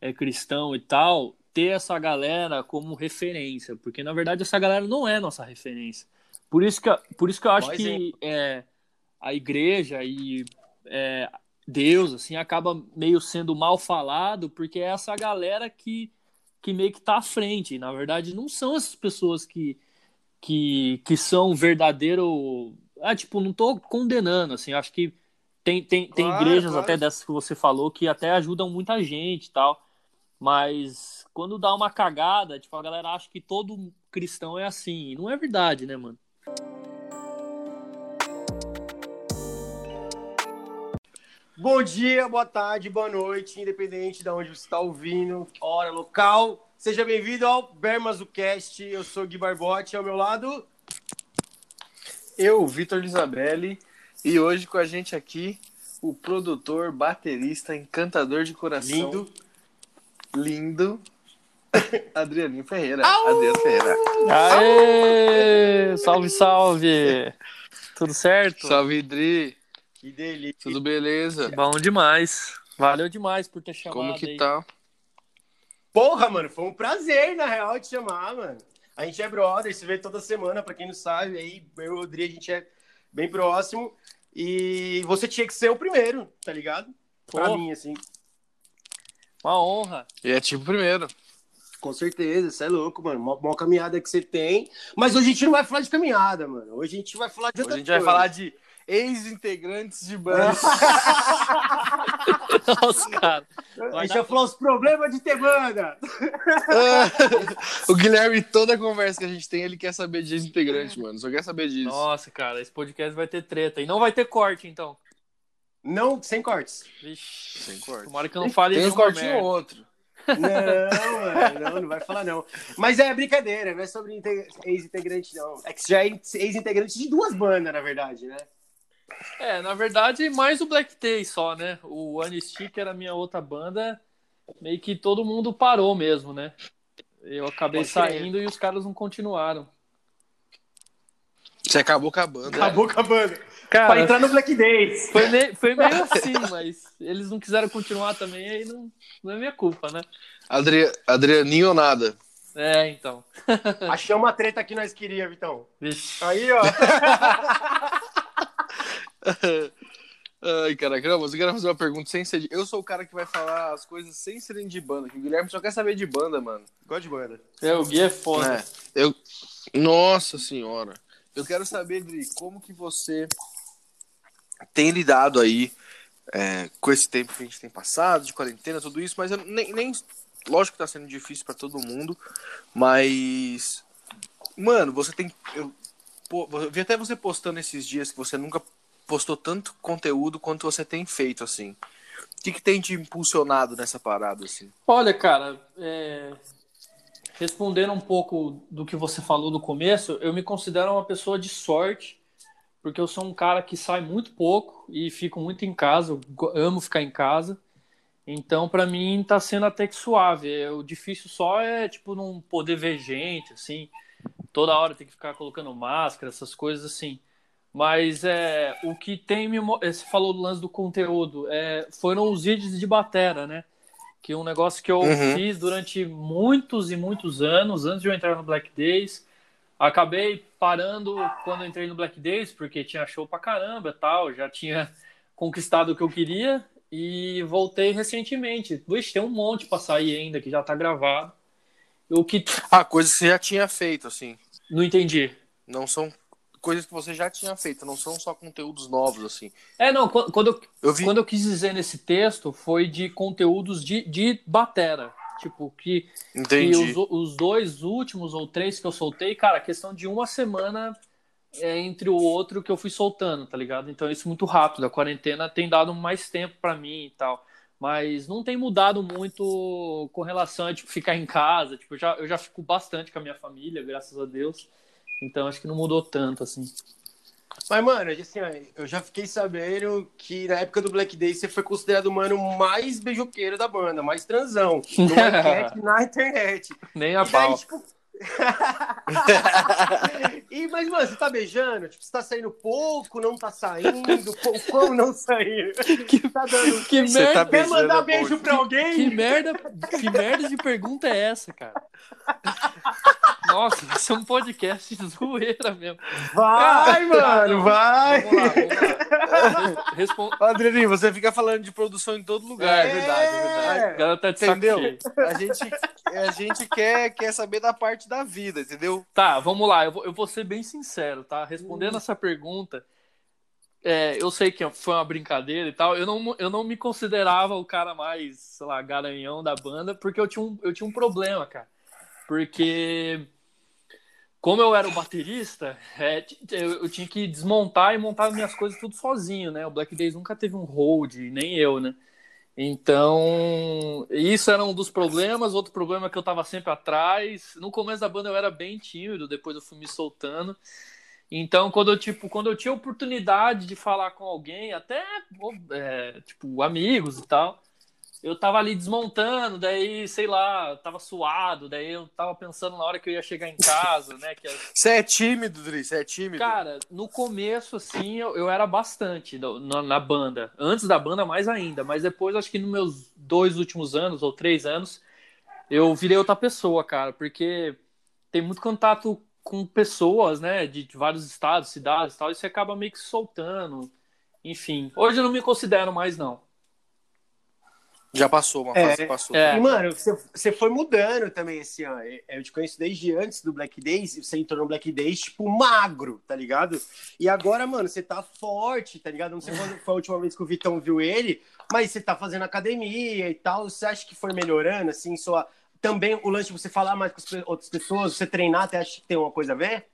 é cristão e tal, ter essa galera como referência, porque na verdade essa galera não é nossa referência. Por isso que, por isso que eu acho Bom que é, a igreja e é, Deus assim acaba meio sendo mal falado, porque é essa galera que, que meio que tá à frente. Na verdade, não são essas pessoas que, que, que são verdadeiro. Ah, tipo, não tô condenando, assim, acho que tem, tem, tem Claro, igrejas claro. até dessas que você falou que até ajudam muita gente e tal. Mas quando dá uma cagada, tipo, a galera acha que todo cristão é assim. E não é verdade, né, mano? Bom dia, boa tarde, boa noite, independente de onde você está ouvindo, hora, local. Seja bem-vindo ao Bermazucast. Eu sou o Gui Barbotti, ao meu lado. Eu, Vitor Lisabelli, e hoje com a gente aqui o produtor, baterista, encantador de coração, Lindo. Lindo, Adrianinho Ferreira. Adriano Ferreira. Aê! Salve, salve! Tudo certo? Salve, Dri. Que delícia. Tudo beleza? Bom demais. Valeu demais por ter chamado Como que aí. tá? Porra, mano, foi um prazer, na real, te chamar, mano. A gente é brother, se vê toda semana, pra quem não sabe, aí eu e o Rodri, a gente é bem próximo. E você tinha que ser o primeiro, tá ligado? Pra Pô. mim, assim. Uma honra. E é tipo primeiro. Com certeza, você é louco, mano. Mó, mó caminhada que você tem. Mas hoje a gente não vai falar de caminhada, mano. Hoje a gente vai falar de Hoje a gente vai coisa. falar de ex-integrantes de banda. Nossa, cara. A gente vai falar os problemas de ter banda. o Guilherme, toda conversa que a gente tem, ele quer saber de ex-integrante, mano. Só quer saber disso. Nossa, cara, esse podcast vai ter treta. E não vai ter corte, então. Não, sem cortes. Vixe. Sem corte. Tomara que eu não fale Tem um cortinho ou outro. Não, mano, não, não vai falar não. Mas é brincadeira, não é sobre inte- ex-integrante, não. É que já é ex-integrante de duas bandas, na verdade, né? É, na verdade, mais o Black Day só, né? O Anistia, que era a minha outra banda, meio que todo mundo parou mesmo, né? Eu acabei Pode saindo e os caras não continuaram. Você acabou com a banda. Acabou com a banda. Cara, Pra entrar no Black Days. foi, me- foi meio assim, mas eles não quiseram continuar também, aí não, não é minha culpa, né? Adri... Adrianinho ou nada? É, então. Achamos a treta que nós queríamos, Vitão. Vixe. Aí, ó. Ai, caraca, não, mas eu quero fazer uma pergunta sem ser de... Eu sou o cara que vai falar as coisas sem serem de banda, que o Guilherme só quer saber de banda, mano. Gosto de banda. É, o Gui é foda. É, eu... Nossa senhora. Eu quero saber, Dri, como que você tem lidado aí é, com esse tempo que a gente tem passado, de quarentena, tudo isso, mas nem... nem... Lógico que tá sendo difícil pra todo mundo, mas... Mano, você tem... Eu... Pô, eu vi até você postando esses dias que você nunca postou tanto conteúdo quanto você tem feito, assim. O que, que tem te impulsionado nessa parada, assim? Olha, cara, é, respondendo um pouco do que você falou no começo, eu me considero uma pessoa de sorte, porque eu sou um cara que sai muito pouco e fico muito em casa, amo ficar em casa. Então, pra mim, tá sendo até que suave. É, O difícil só é, tipo, não poder ver gente, assim, toda hora tem que ficar colocando máscara, essas coisas assim. Mas é, o que tem me. mo- Você falou do lance do conteúdo, é, foram os vídeos de batera, né? Que é um negócio que eu Uhum. fiz durante muitos e muitos anos, antes de eu entrar no Black Days. Acabei parando quando eu entrei no Black Days, porque tinha show pra caramba e tal, já tinha conquistado o que eu queria e voltei recentemente. Vixe, tem um monte pra sair ainda que já tá gravado. O que. Ah, coisas que você já tinha feito, assim. Não entendi. Não são coisas que você já tinha feito, não são só conteúdos novos, assim. É, não, quando, eu, Eu vi. Quando eu quis dizer nesse texto foi de conteúdos de, de batera. Tipo, que, que os, os dois últimos ou três que eu soltei, cara, questão de uma semana é, entre o outro que eu fui soltando, tá ligado? Então isso muito rápido. A quarentena tem dado mais tempo pra mim e tal. Mas não tem mudado muito com relação a tipo, ficar em casa. Tipo, eu já, eu já fico bastante com a minha família, graças a Deus. Então acho que não mudou tanto, assim. Mas, mano, assim, ó, eu já fiquei sabendo que na época do Black Day você foi considerado o mano mais beijoqueiro da banda, mais transão. Enquete na internet. Nem a E daí, pau. tipo, e, mas, mano, você tá beijando? Tipo, você tá saindo pouco, não tá saindo? Como não saindo? Que, tá dando... que merda, tá quer mandar beijo pra alguém? Que, que, merda, que merda de pergunta é essa, cara? Nossa, isso é um podcast de zoeira mesmo. Vai, ah, mano, vai! Vamos lá, vamos lá. Respond... Adrianinho, você fica falando de produção em todo lugar. É, é verdade, é verdade. O cara tá de Entendeu? A gente, a gente quer, quer saber da parte da vida, entendeu? Tá, vamos lá. Eu vou, eu vou ser bem sincero, tá? Respondendo hum. essa pergunta, é, eu sei que foi uma brincadeira e tal. Eu não, eu não me considerava o cara mais, sei lá, garanhão da banda, porque eu tinha um, eu tinha um problema, cara. Porque como eu era o baterista, é, eu, eu, tinha que desmontar e montar minhas coisas tudo sozinho, né? O Black Days nunca teve um hold, nem eu, né? Então, isso era um dos problemas. Outro problema é que eu estava sempre atrás. No começo da banda eu era bem tímido, depois eu fui me soltando. Então, quando eu, tipo, quando eu tinha oportunidade de falar com alguém, até é, tipo, amigos e tal, eu tava ali desmontando, daí, sei lá, tava suado, daí eu tava pensando na hora que eu ia chegar em casa, né? Que Você é tímido, Dri, você é tímido? Cara, no começo, assim, eu, eu era bastante na, na, banda. Antes da banda, mais ainda. Mas depois, acho que nos meus dois últimos anos, ou três anos, eu virei outra pessoa, cara, porque tem muito contato com pessoas, né, de, de vários estados, cidades e tal, e você acaba meio que soltando. Enfim, hoje eu não me considero mais, não. Já passou, uma fase é, passou. É. E, mano, você, você foi mudando também, assim, ó. Eu te conheço desde antes do Black Days, você entrou no Black Days, tipo, magro, tá ligado? E agora, mano, você tá forte, tá ligado? Não sei quando foi a última vez que o Vitão viu ele, mas você tá fazendo academia e tal. Você acha que foi melhorando, assim, sua... Também o lance de você falar mais com as outras pessoas, você treinar, até acha que tem uma coisa a ver?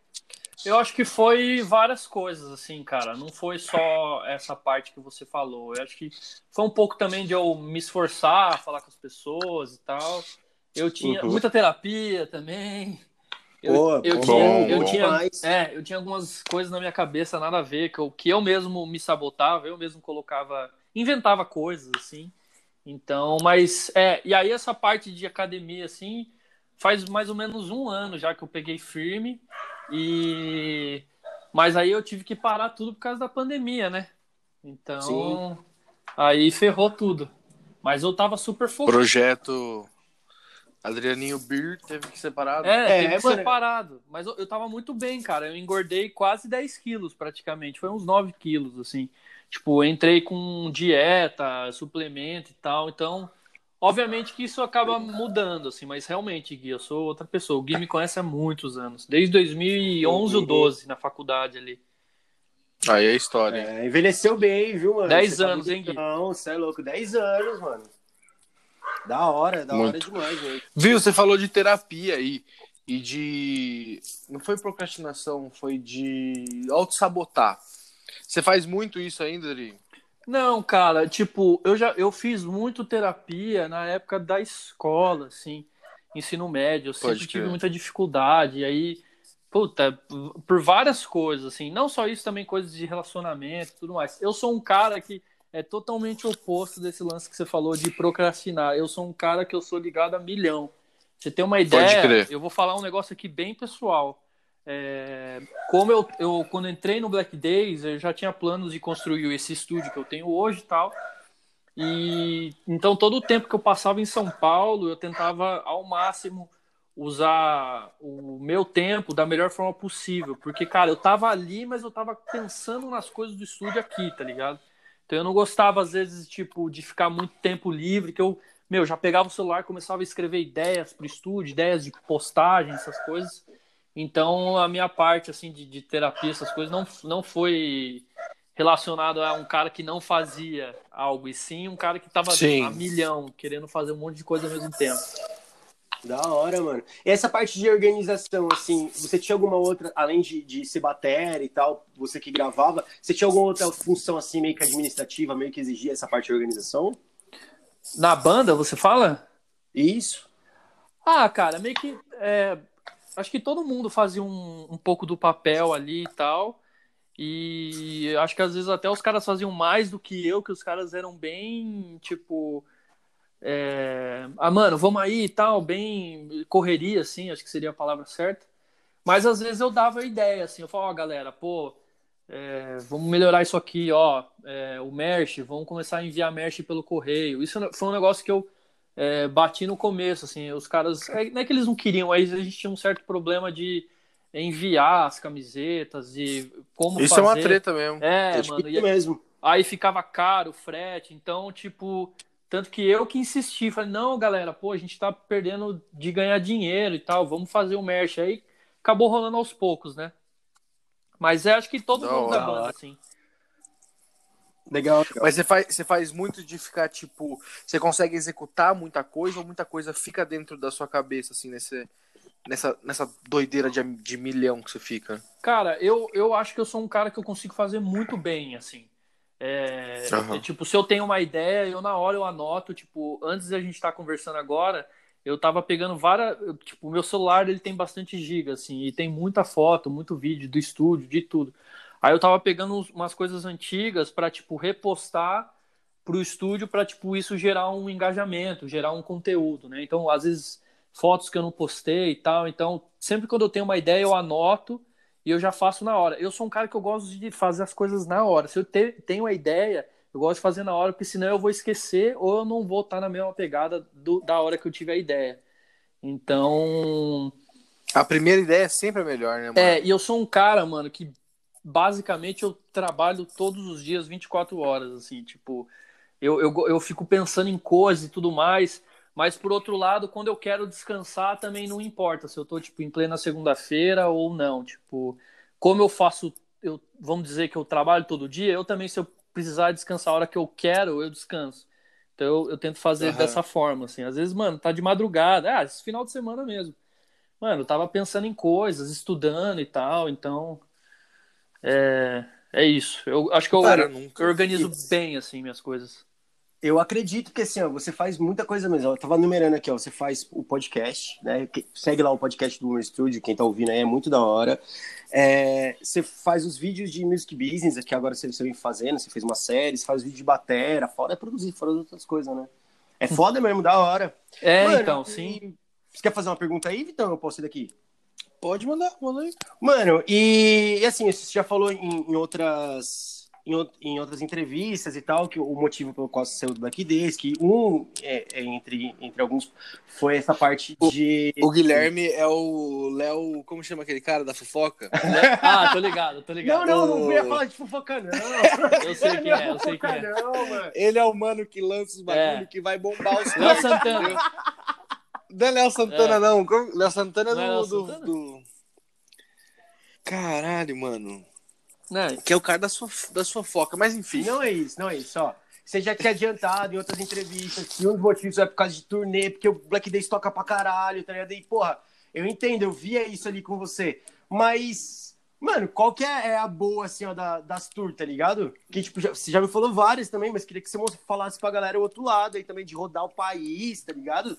Eu acho que foi várias coisas, assim, cara. Não foi só essa parte que você falou. Eu acho que foi um pouco também de eu me esforçar, falar com as pessoas e tal. Eu tinha uhum. muita terapia também. Eu, Pô, eu, bom, tinha, eu, tinha, é, eu tinha algumas coisas na minha cabeça nada a ver, que eu, que eu mesmo me sabotava, eu mesmo colocava, inventava coisas, assim. Então, mas, é, e aí essa parte de academia, assim, faz mais ou menos um ano já que eu peguei firme. E mas aí eu tive que parar tudo por causa da pandemia, né? Então, Sim. aí ferrou tudo. Mas eu tava super focado. Projeto Adrianinho Beer teve que ser parado. É, é teve que ser parado. Mas eu, eu tava muito bem, cara. Eu engordei quase 10 quilos praticamente. Foi uns 9 quilos, assim. Tipo, entrei com dieta, suplemento e tal. Então, Obviamente que isso acaba mudando, assim, mas realmente, Gui, eu sou outra pessoa. O Gui me conhece há muitos anos, desde 2011 ou 12, na faculdade ali. Aí é a história. É, envelheceu bem, viu, mano? 10 tá anos, tá hein, Gui? Não, você é louco, 10 anos, mano. Da hora, da Muito. hora demais, gente. Viu, você falou de terapia aí. E de. Não foi procrastinação, foi de auto-sabotar. Você faz muito isso ainda, Adri? Não, cara, tipo, eu já eu fiz muito terapia na época da escola, assim, ensino médio, eu sempre tive muita dificuldade, e aí, puta, por várias coisas, assim, não só isso, também coisas de relacionamento e tudo mais. Eu sou um cara que é totalmente oposto desse lance que você falou de procrastinar. Eu sou um cara que eu sou ligado a milhão. Você tem uma ideia? Eu vou falar um negócio aqui bem pessoal. É, como eu, eu, quando entrei no Black Days, eu já tinha planos de construir esse estúdio que eu tenho hoje e tal. E então todo o tempo que eu passava em São Paulo, eu tentava ao máximo usar o meu tempo da melhor forma possível, porque cara, eu tava ali, mas eu tava pensando nas coisas do estúdio aqui, tá ligado? Então eu não gostava às vezes tipo de ficar muito tempo livre, que eu, meu, já pegava o celular, começava a escrever ideias pro estúdio, ideias de postagem, essas coisas. Então, a minha parte assim de, de terapia, essas coisas, não, não foi relacionado a um cara que não fazia algo, e sim um cara que estava a milhão, querendo fazer um monte de coisa ao mesmo tempo. Da hora, mano. E essa parte de organização, assim, você tinha alguma outra, além de, de ser bater e tal, você que gravava, você tinha alguma outra função, assim, meio que administrativa, meio que exigia essa parte de organização? Na banda, você fala? Isso. Ah, cara, meio que. É, acho que todo mundo fazia um, um pouco do papel ali e tal. E acho que às vezes até os caras faziam mais do que eu, que os caras eram bem, tipo. É, ah, mano, vamos aí e tal, bem correria, assim, acho que seria a palavra certa. Mas às vezes eu dava ideia, assim, eu falava, ó, oh, galera, pô, é, vamos melhorar isso aqui, ó, é, o merch, vamos começar a enviar merch pelo correio. Isso foi um negócio que eu é, bati no começo, assim, os caras, é, não é que eles não queriam, aí a gente tinha um certo problema de enviar as camisetas e como Isso fazer. é uma treta mesmo. É, é mano, e, mesmo. Aí ficava caro o frete, então, tipo, tanto que eu que insisti, falei, não, galera, pô, a gente tá perdendo de ganhar dinheiro e tal, vamos fazer o merch. Aí acabou rolando aos poucos, né? Mas é, acho que todo mundo da banda, assim. Legal, legal. Mas você faz, você faz muito de ficar, tipo, você consegue executar muita coisa ou muita coisa fica dentro da sua cabeça, assim, nesse, nessa, nessa doideira de, de milhão que você fica? Cara, eu, eu acho que eu sou um cara que eu consigo fazer muito bem, assim. É, uhum. tipo, se eu tenho uma ideia, eu na hora eu anoto, tipo, antes da gente estar tá conversando agora, eu tava pegando várias, tipo, o meu celular ele tem bastante giga, assim, e tem muita foto, muito vídeo do estúdio, de tudo. Aí eu tava pegando umas coisas antigas para tipo, repostar pro estúdio para tipo, isso gerar um engajamento, gerar um conteúdo, né? Então, às vezes, fotos que eu não postei e tal, então, sempre quando eu tenho uma ideia, eu anoto, e eu já faço na hora. Eu sou um cara que eu gosto de fazer as coisas na hora. Se eu te, tenho a ideia, eu gosto de fazer na hora, porque senão eu vou esquecer ou eu não vou estar na mesma pegada do, da hora que eu tive a ideia. Então. A primeira ideia é sempre a melhor, né, mano? É, e eu sou um cara, mano, que basicamente eu trabalho todos os dias 24 horas, assim, tipo, eu, eu, eu fico pensando em coisas e tudo mais. Mas por outro lado, quando eu quero descansar, também não importa se eu tô tipo em plena segunda-feira ou não, tipo, como eu faço, eu vamos dizer que eu trabalho todo dia, eu também se eu precisar descansar a hora que eu quero, eu descanso. Então eu, eu tento fazer uhum. dessa forma, assim. Às vezes, mano, tá de madrugada, ah, esse final de semana mesmo. Mano, eu tava pensando em coisas, estudando e tal, então é, é isso. Eu acho que eu, Cara, eu, eu organizo bem assim minhas coisas. Eu acredito que assim, ó, você faz muita coisa mesmo. Eu tava numerando aqui, ó, você faz o podcast, né? Segue lá o podcast do Moon Studio, quem tá ouvindo aí é muito da hora. É, você faz os vídeos de music business, que agora você, vem fazendo, você fez uma série, você faz vídeo de batera, foda é produzir, fora outras coisas, né? É foda mesmo, da hora. É, Mano, então, sim. Você quer fazer uma pergunta aí, Vitão? Eu posso ir daqui? Pode mandar, manda aí. Mano, e, assim, você já falou em, em outras em, em, outras entrevistas e tal, que o motivo pelo qual você saiu do Black Days, que um, é, é, entre, entre alguns, foi essa parte de... O, o Guilherme é o Léo, como chama aquele cara da fofoca? ah, tô ligado, tô ligado. Não, não, não ia falar de fofoca, não. eu sei quem é, eu sei quem é. Não, mano. Ele é o mano que lança os bagulho, é. que vai bombar os Léo Santana. Não é Léo Santana, é. não. Léo Santana é do, do, do... Caralho, mano. Não. Que é o cara da sua, da sua foca, mas enfim. Não é isso, não é isso, ó. Você já tinha adiantado em outras entrevistas que um dos motivos é por causa de turnê, porque o Black Days toca pra caralho, tá ligado? E, porra, eu entendo, eu via isso ali com você. Mas, mano, qual que é, é a boa, assim, ó, da, das tours, tá ligado? Que, tipo, já, você já me falou várias também, mas queria que você falasse pra galera o outro lado aí também, de rodar o país, tá ligado?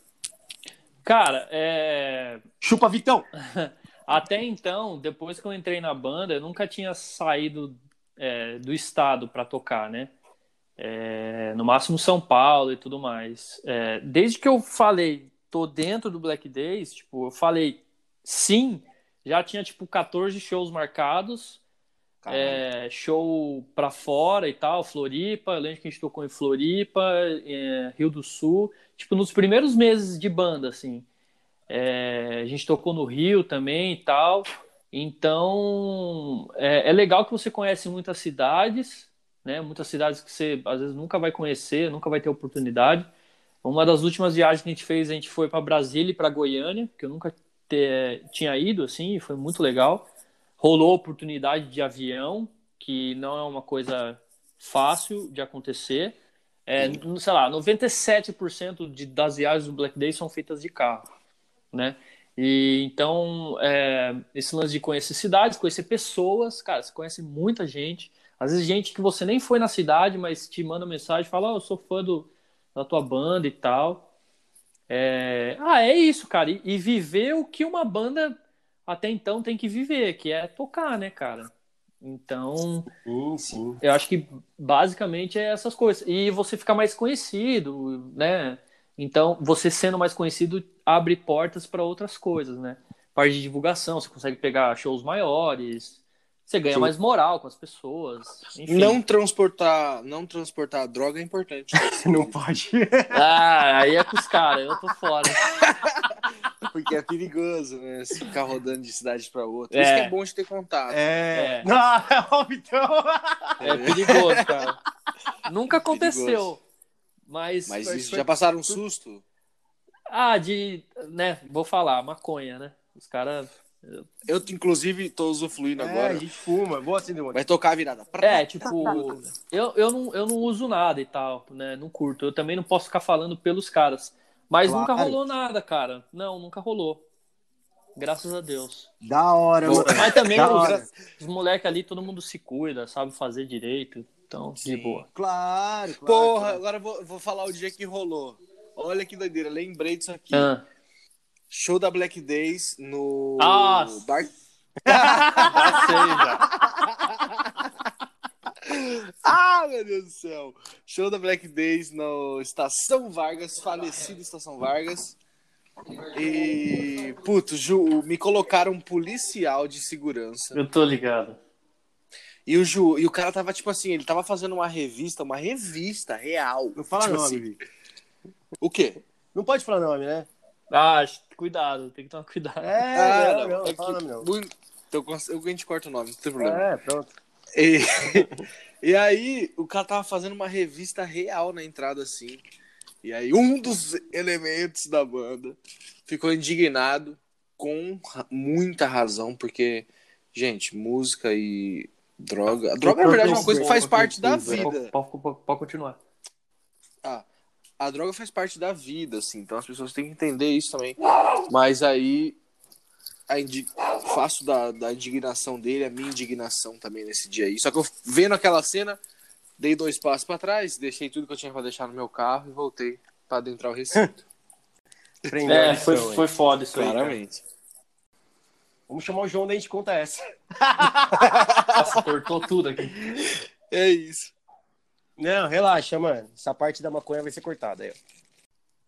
Cara, é. Chupa, Vitão! Até então, depois que eu entrei na banda, eu nunca tinha saído é, do estado para tocar, né? É, no máximo São Paulo e tudo mais. É, desde que eu falei, tô dentro do Black Days, tipo, eu falei sim, já tinha tipo 14 shows marcados, é, show para fora e tal, Floripa, eu lembro que a gente tocou em Floripa, é, Rio do Sul, tipo, nos primeiros meses de banda, assim. É, a gente tocou no Rio também e tal. Então, é, é, legal que você conhece muitas cidades, né? Muitas cidades que você às vezes nunca vai conhecer, nunca vai ter oportunidade. Uma das últimas viagens que a gente fez, a gente foi para Brasília e para Goiânia, que eu nunca ter, tinha ido, assim, e foi muito legal. Rolou oportunidade de avião, que não é uma coisa fácil de acontecer. É, sei lá, 97% de, das viagens do Black Day são feitas de carro né? E então, é, esse lance de conhecer cidades, conhecer pessoas, cara, você conhece muita gente. Às vezes, gente que você nem foi na cidade, mas te manda mensagem, fala: oh, eu sou fã do, da tua banda e tal. É... Ah, é isso, cara. E, e, viver o que uma banda até então tem que viver, que é tocar, né, cara? Então, sim, sim. eu acho que basicamente é essas coisas. E você ficar mais conhecido, né? Então, você sendo mais conhecido abre portas para outras coisas, né? Parte de divulgação, você consegue pegar shows maiores, você ganha Sim. mais moral com as pessoas. Enfim. Não transportar, não transportar droga é importante. Não pode. Ah, aí é com os caras, eu tô fora. Porque é perigoso, né? Se ficar rodando de cidade pra outra. É. Isso que é bom de ter contato. É. É. Não, ó, então. É perigoso, cara. Nunca aconteceu. Perigoso. Mas, Mas isso, foi- já passaram um susto? Ah, de. né? Vou falar, maconha, né? Os caras. Eu, inclusive, tô usufruindo É, a agora. gente fuma. Vou acender um aqui. Vai tocar a virada. É, tipo, eu, eu, não, eu não uso nada e tal, né? Não curto. Eu também não posso ficar falando pelos caras. Mas Claro. nunca rolou nada, cara. Não, nunca rolou. Graças a Deus. Da hora, mano. Mas também Da hora. os, os moleques ali, todo mundo se cuida, sabe fazer direito. Então, de boa. Claro, claro. Porra, claro. agora eu vou, vou falar o dia que rolou. Olha que doideira, lembrei disso aqui. Ah, Show da Black Days no Nossa. Bar... já sei, já. Ah, meu Deus do céu! Show da Black Days no Estação Vargas, falecido Estação Vargas. E, puto, Ju, me colocaram um policial de segurança. Eu tô ligado. E o, Ju, e o cara tava, tipo assim, ele tava fazendo uma revista, uma revista real. Não fala Tipo nome, assim, Vic. O quê? Não pode falar nome, né? Ah, cuidado, tem que tomar cuidado. É, Ah, não, não, não é fala que- nome, não. muito- Então, eu- a gente corta o nome, não tem problema. É, pronto. E, e aí, o cara tava fazendo uma revista real na entrada, assim. E aí, um dos elementos da banda ficou indignado com muita razão, porque, gente, música e droga. A droga, na verdade, é uma coisa que faz parte da vida. Pode, continuar. Ah, a droga faz parte da vida, assim, então as pessoas têm que entender isso também. Mas aí faço da, da indignação dele a minha indignação também nesse dia aí. Só que eu vendo aquela cena, dei dois passos pra trás, deixei tudo que eu tinha pra deixar no meu carro e voltei pra adentrar o recinto. Prendeu a É, foi, foi foda isso aí. Claramente. Vamos chamar o João daí a gente conta essa. Nossa, cortou tudo aqui. É isso. Não, relaxa, mano. Essa parte da maconha vai ser cortada aí, ó.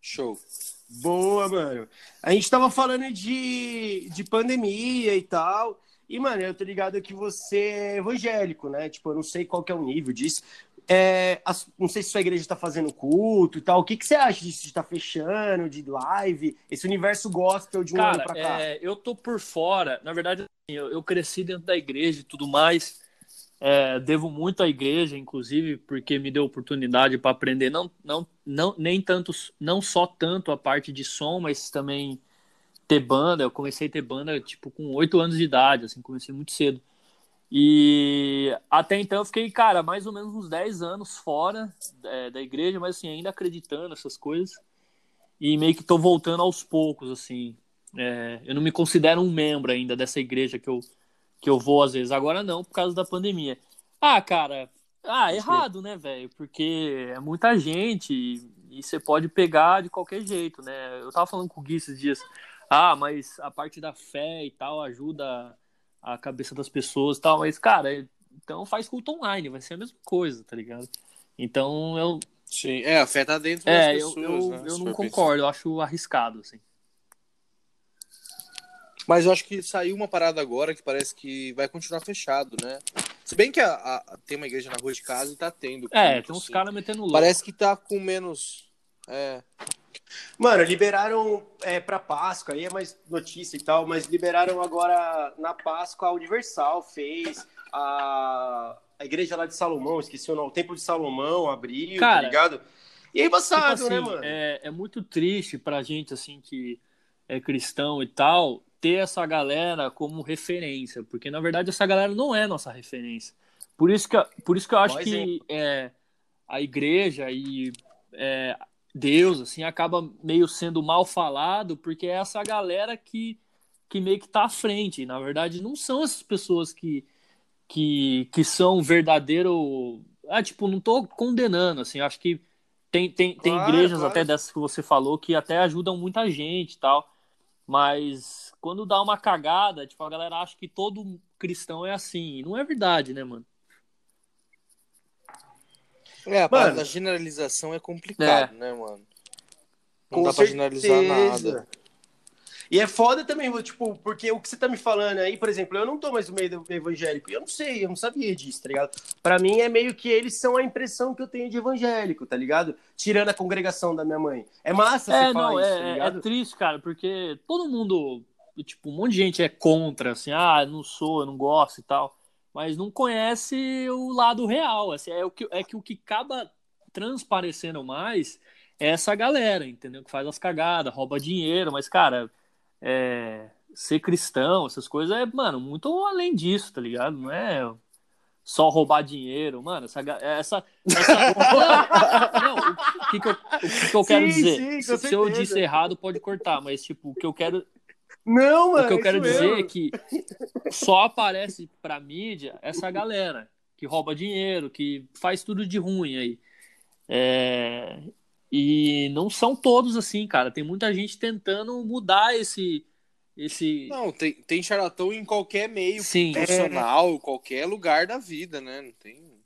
Show. Boa, mano. A gente tava falando de, de pandemia e tal. E, mano, eu tô ligado que você é evangélico, né? Tipo, eu não sei qual que é o nível disso. É, não sei se sua igreja tá fazendo culto e tal. O que, que você acha disso de estar fechando, de live? Esse universo gospel de um ano Cara, pra cá. é, eu tô por fora. Na verdade, assim, eu, eu cresci dentro da igreja e tudo mais. É, devo muito à igreja, inclusive, porque me deu oportunidade para aprender não, não, não, nem tanto, não só tanto a parte de som, mas também ter banda. Eu comecei a ter banda tipo com oito anos de idade, assim, comecei muito cedo. E até então eu fiquei, cara, mais ou menos uns 10 anos fora é, da igreja, mas assim, ainda acreditando nessas coisas. E meio que tô voltando aos poucos, assim. É, eu não me considero um membro ainda dessa igreja que eu, que eu vou às vezes. Agora não, por causa da pandemia. Ah, cara, ah, errado, né, velho? Porque é muita gente e, você pode pegar de qualquer jeito, né? Eu tava falando com o Gui esses dias. Ah, mas a parte da fé e tal ajuda a cabeça das pessoas e tal. Mas, cara, então faz culto online, vai ser a mesma coisa, tá ligado? Então eu, Sim, é, afeta dentro das é, eu, pessoas. eu, né, eu não concordo, eu acho arriscado, assim. Mas eu acho que saiu uma parada agora que parece que vai continuar fechado, né? Se bem que a, a- tem uma igreja na rua de casa e tá tendo. É, culto, tem uns assim. caras metendo louco. Parece que tá com menos. É. Mano, liberaram é, pra Páscoa, aí é mais notícia e tal, mas liberaram agora na Páscoa a Universal, fez a, a igreja lá de Salomão, esqueci o nome, o Templo de Salomão abriu, Cara, tá ligado? E aí, Tipo embaçado, assim, né, mano? é, é muito triste pra gente, assim, que é cristão e tal, ter essa galera como referência, porque na verdade essa galera não é nossa referência. Por isso que, por isso que eu acho que é, a igreja e é, Deus, assim, acaba meio sendo mal falado, porque é essa galera que, que meio que tá à frente. Na verdade, não são essas pessoas que, que, que são verdadeiro. Ah, tipo, não tô condenando, assim, acho que tem, tem, tem Claro, igrejas claro. até dessas que você falou que até ajudam muita gente e tal. Mas quando dá uma cagada, tipo, a galera acha que todo cristão é assim. E não é verdade, né, mano? É, a Mano. da generalização é complicado, né, mano? Não Com dá pra generalizar certeza. nada. E é foda também, tipo, porque o que você tá me falando aí, por exemplo, eu não tô mais no meio do evangélico, eu não sei, eu não sabia disso, tá ligado? Pra mim é meio que eles são a impressão que eu tenho de evangélico, tá ligado? Tirando a congregação da minha mãe. É massa É, você falar não, isso, é, tá é- é ligado? triste, cara, porque todo mundo, tipo, um monte de gente é contra, assim, ah, não sou, eu não gosto e tal, mas não conhece o lado real, assim, é, o que, é que o que acaba transparecendo mais é essa galera, entendeu? Que faz as cagadas, rouba dinheiro, mas, cara, é, ser cristão, essas coisas, é, mano, muito além disso, tá ligado? Não é só roubar dinheiro, mano, essa... ga- essa, essa... não, o que, que eu, o que, que eu quero Sim, dizer? sim, se, se eu disse errado, pode cortar, mas, tipo, o que eu quero, Não, mano. o que eu é quero dizer mesmo. é que só aparece pra mídia essa galera que rouba dinheiro, que faz tudo de ruim aí. É, E não são todos assim, cara. Tem muita gente tentando mudar esse. esse... Não, tem, tem charlatão em qualquer meio Sim. profissional, qualquer lugar da vida, né? Não tem.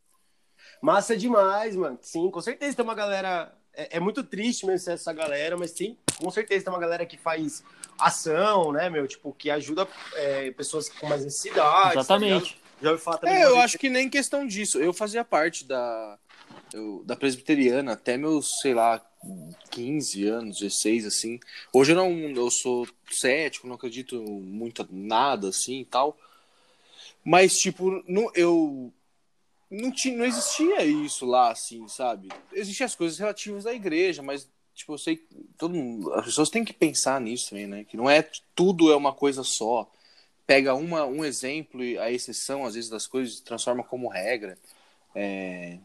Massa demais, mano. Sim, com certeza tem uma galera. É, é muito triste mesmo essa galera, mas sim, com certeza tem uma galera que faz ação, né, meu? Tipo, que ajuda é, pessoas com mais necessidades. tá Exatamente. ligado? Já ouvi falar também. É, eu acho que nem questão disso. Eu fazia parte da, eu- da presbiteriana até meus, sei lá, 15 anos, 16, assim. Hoje eu não, eu sou cético, não acredito muito em nada, assim, e tal. Mas, tipo, não, eu... Não, tinha, não existia isso lá, assim, sabe? Existiam as coisas relativas à igreja, mas, tipo, eu sei que todo mundo, as pessoas têm que pensar nisso também, né? Que não é tudo é uma coisa só pega uma, um exemplo e a exceção, às vezes, das coisas transforma como regra. É,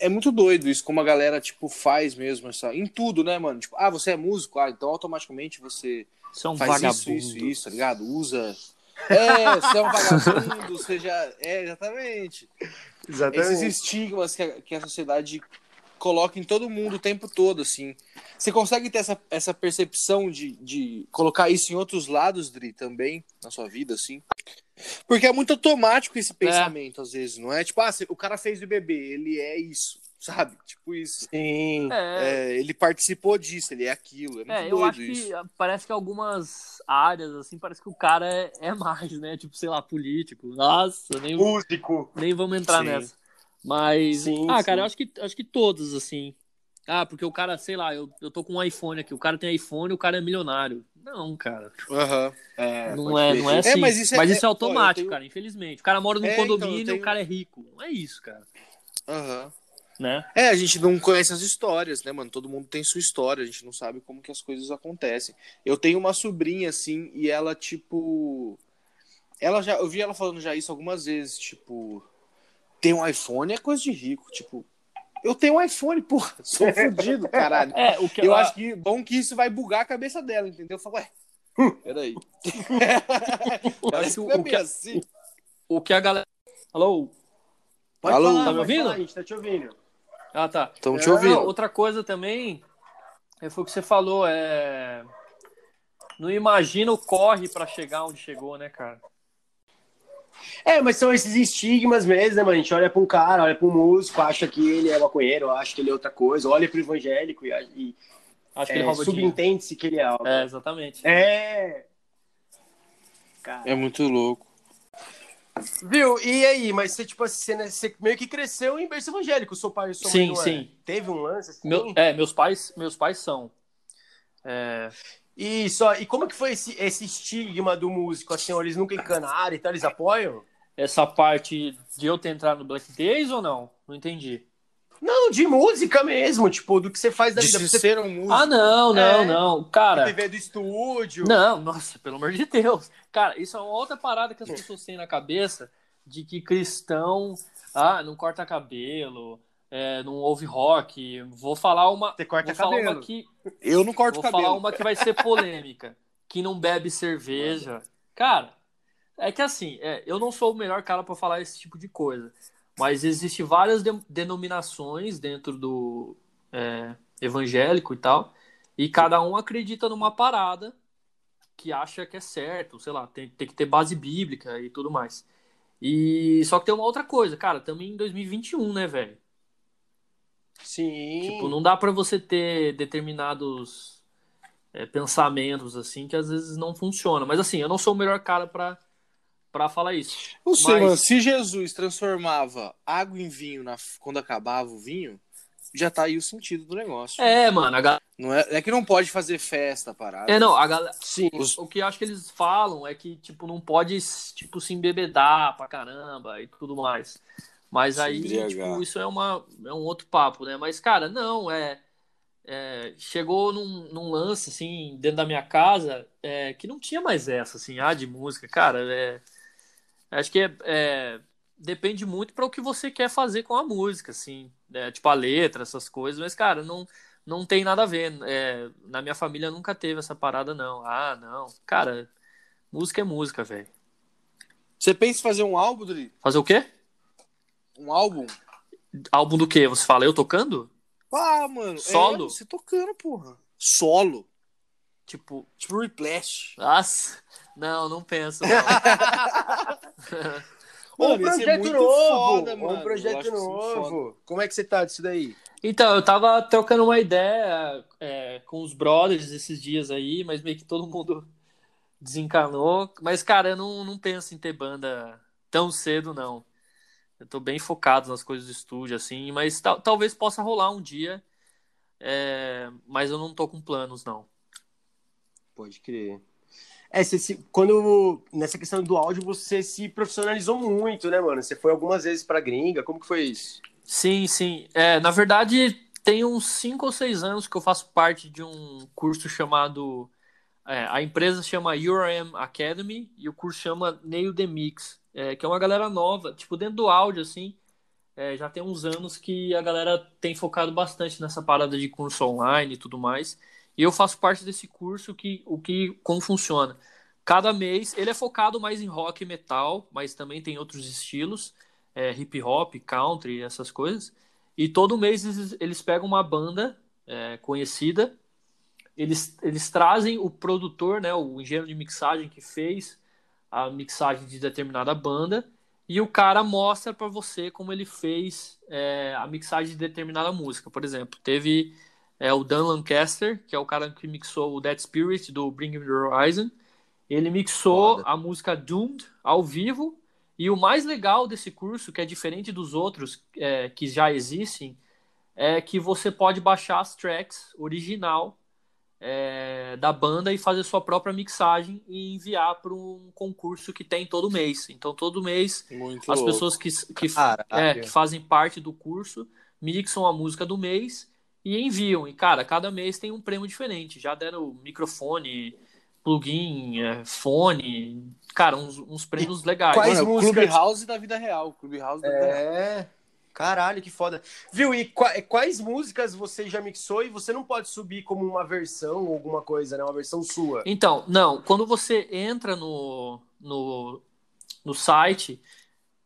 é muito doido isso, como a galera, tipo, faz mesmo essa... Em tudo, né, mano? Tipo, ah, você é músico? Ah, então automaticamente você Você é faz isso, isso, isso, tá ligado? Usa... É, você é um vagabundo, você já... É, exatamente. Exatamente. Esses estigmas que a, que a sociedade coloca em todo mundo o tempo todo, assim. Você consegue ter essa, essa percepção de, de colocar isso em outros lados, Dri, também, na sua vida, assim? Porque é muito automático esse pensamento, às vezes, não é? Tipo, ah, o cara fez do bebê, ele é isso, sabe? Tipo isso. Sim. É, É, ele participou disso, ele é aquilo. É muito É, eu doido acho isso. que parece que algumas áreas, assim, parece que o cara é, é mais, né? Tipo, sei lá, político. Nossa, nem, Músico. nem vamos entrar Sim. nessa. Mas, Sim, ah, sim. cara, eu acho que, acho que todos, assim. Ah, porque o cara, sei lá, eu, eu tô com um iPhone aqui, o cara tem iPhone, o cara é milionário. Não, cara. Aham. É, não, é, não é assim. mas isso é- é- automático, ó, eu tenho- cara, infelizmente. O cara mora num É, então, condomínio e tenho- o cara é rico. Não é isso, cara. Aham. Né? É, a gente não conhece as histórias, né, mano? Todo mundo tem sua história, a gente não sabe como que as coisas acontecem. Eu tenho uma sobrinha, assim, e ela, tipo. Ela já. Eu vi ela falando já isso algumas vezes, tipo. Ter um iPhone é coisa de rico. Tipo, eu tenho um iPhone, porra, sou fudido, caralho. É, o que Eu a- acho que bom que isso vai bugar a cabeça dela, entendeu? Eu falo, ué, peraí. Parece que o- não é o bem que- assim. o que a galera. Alô? Pode Alô, falar, tá me ouvindo? falar, a gente tá te ouvindo. Ah, tá. Estamos te ouvindo. Não, outra coisa também é, foi o que você falou, é. Não imagina o corre pra chegar onde chegou, né, cara? É, mas são esses estigmas mesmo, né, mano? A gente olha pra um cara, olha pra um músico, acha que ele é maconheiro, acha que ele é outra coisa, olha pro evangélico e, e Acho que é, ele subentende-se que ele é algo. É, exatamente. É. Cara. É muito louco. Viu? E aí? Mas você, tipo assim, né, você meio que cresceu em berço evangélico, seu pai e sua Sim, mãe, não é? sim. Teve um lance assim? Meu- é, meus pais, meus pais são. É, E, só, e como que foi esse, esse estigma do músico? Assim, ó, eles nunca encanaram e tal, eles apoiam? essa parte de eu ter entrado no Black Days ou não? Não entendi. Não, de música mesmo, tipo, do que você faz da De vida. Você ser um músico. Ah, não, não, É. não. Cara, TV do estúdio. não, nossa, pelo amor de Deus. Cara, isso é uma outra parada que as pessoas têm na cabeça de que cristão, ah, não corta cabelo, é, não ouve rock. Vou falar uma. Você corta vou falar cabelo. uma que Eu não corto Vou cabelo. falar uma que vai ser polêmica. que não bebe cerveja. Cara, é que assim, é, eu não sou o melhor cara pra falar esse tipo de coisa. Mas existe várias de- denominações dentro do é, evangélico e tal. E cada um acredita numa parada que acha que é certo, sei lá, tem, tem que ter base bíblica e tudo mais. E só que tem uma outra coisa, cara, também em 2021, né, velho? Sim. Tipo, não dá pra você ter determinados é, pensamentos, assim, que às vezes não funcionam. Mas assim, eu não sou o melhor cara para para falar isso. Não sei, Mas- mano, se Jesus transformava água em vinho na- quando acabava o vinho, já tá aí o sentido do negócio. É, mano, a galera. Não é, é que não pode fazer festa, parada. É, não, a galera. Sim. Os- O que eu acho que eles falam é que, tipo, não pode, tipo, se embebedar pra caramba e tudo mais. Mas aí, tipo, isso é, uma, é um outro papo, né? Mas, cara, não, é. é, chegou num, num lance, assim, dentro da minha casa, é, que não tinha mais essa, assim, ah, de música. Cara, é, acho que é, é, depende muito para o que você quer fazer com a música, assim, né? Tipo, a letra, essas coisas. Mas, cara, não, não tem nada a ver. é, na minha família nunca teve essa parada, não. Ah, não. Cara, música é música, velho. Você pensa em fazer um álbum, Dri? Fazer o quê? Um álbum? Álbum do quê? Você fala eu tocando? Ah, mano. Solo? É, você tocando, porra. Solo. Tipo, Tipo Replash. nossa. Não, não penso. Não. um Mano, ia ser projeto novo. foda, um mano. Eu projeto que é novo. Como é que você tá disso daí? Então, eu tava trocando uma ideia é, com os brothers esses dias aí, mas meio que todo mundo desencanou. Mas, cara, eu não, não penso em ter banda tão cedo, não. Eu tô bem focado nas coisas do estúdio, assim, mas tal- talvez possa rolar um dia. é, mas eu não tô com planos, não. Pode crer. É, você se, quando nessa questão do áudio você se profissionalizou muito, né, mano? Você foi algumas vezes pra gringa, como que foi isso? Sim, sim. É, na verdade, tem uns 5 ou 6 anos que eu faço parte de um curso chamado. é, a empresa chama URM Academy e o curso chama Nail the Mix, é, que é uma galera nova, tipo, dentro do áudio, assim. é, já tem uns anos que a galera tem focado bastante nessa parada de curso online e tudo mais. E eu faço parte desse curso que o que como funciona. Cada mês, ele é focado mais em rock e metal, mas também tem outros estilos é, hip hop, country, essas coisas. E todo mês eles, eles pegam uma banda é, conhecida, eles, eles trazem o produtor, né, o engenheiro de mixagem que fez a mixagem de determinada banda, e o cara mostra para você como ele fez é, a mixagem de determinada música. Por exemplo, teve é, o Dan Lancaster, que é o cara que mixou o Dead Spirit do Bring Me The Horizon. Ele mixou Foda. a música Doomed ao vivo e o mais legal desse curso, que é diferente dos outros é, que já existem, é que você pode baixar as tracks original é, da banda e fazer sua própria mixagem e enviar para um concurso que tem todo mês. Então, todo mês, Muito as louco. pessoas que, que, Caralho. é, que fazem parte do curso mixam a música do mês e enviam. E, cara, cada mês tem um prêmio diferente. Já deram microfone, plugin, é, fone, cara, uns, uns prêmios legais. quais Mano, é o músicas- Clubhouse da vida real. Clubhouse da vida real. Caralho, que foda. Viu? E qua- quais músicas você já mixou e você não pode subir como uma versão ou alguma coisa, né? Uma versão sua. Então, não, quando você entra no, no, no site,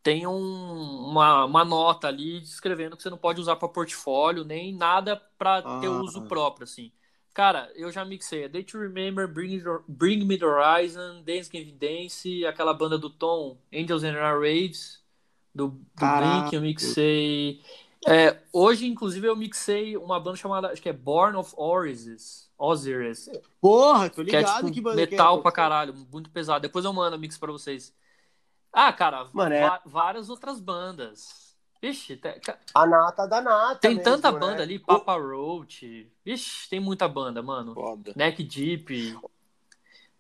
tem um- uma, uma nota ali descrevendo que você não pode usar para portfólio, nem nada para ter Ah. uso próprio, assim. Cara, eu já mixei a Day to Remember, Bring, Bring Me the Horizon, Dance Game Dance, aquela banda do Tom, Angels and Raids, do, do. Blink, eu mixei. É, hoje, inclusive, eu mixei uma banda chamada, acho que é Born of Osiris. Osiris Porra, tô que é ligado tipo que banda metal que é. pra caralho, muito pesado. Depois eu mando a mix pra vocês. Ah, cara, Mano, é- várias outras bandas. Vixe, te- A nata da nata. tem mesmo, tanta né? banda ali, Papa Roach. Vixe, tem muita banda, mano. Foda. Neck Deep.